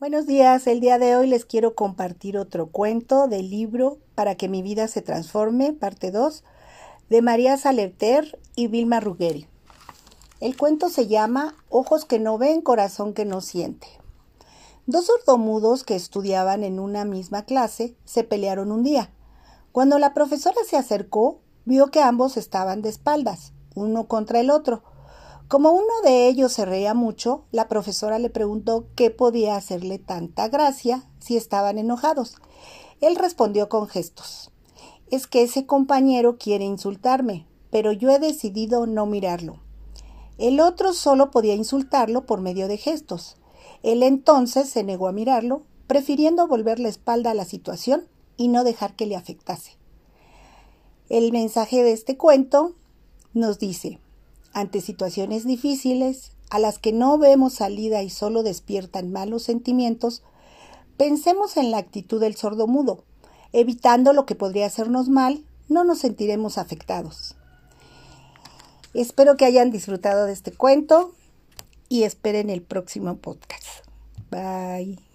Buenos días, el día de hoy les quiero compartir otro cuento del libro Para que mi vida se transforme, parte 2, de María Salerter y Vilma Ruggeri. El cuento se llama Ojos que no ven, corazón que no siente. Dos sordomudos que estudiaban en una misma clase se pelearon un día. Cuando la profesora se acercó, vio que ambos estaban de espaldas, uno contra el otro. Como uno de ellos se reía mucho, la profesora le preguntó qué podía hacerle tanta gracia si estaban enojados. Él respondió con gestos. Es que ese compañero quiere insultarme, pero yo he decidido no mirarlo. El otro solo podía insultarlo por medio de gestos. Él entonces se negó a mirarlo, prefiriendo volver la espalda a la situación y no dejar que le afectase. El mensaje de este cuento nos dice ante situaciones difíciles a las que no vemos salida y solo despiertan malos sentimientos, pensemos en la actitud del sordo mudo. Evitando lo que podría hacernos mal, no nos sentiremos afectados. Espero que hayan disfrutado de este cuento y esperen el próximo podcast. Bye.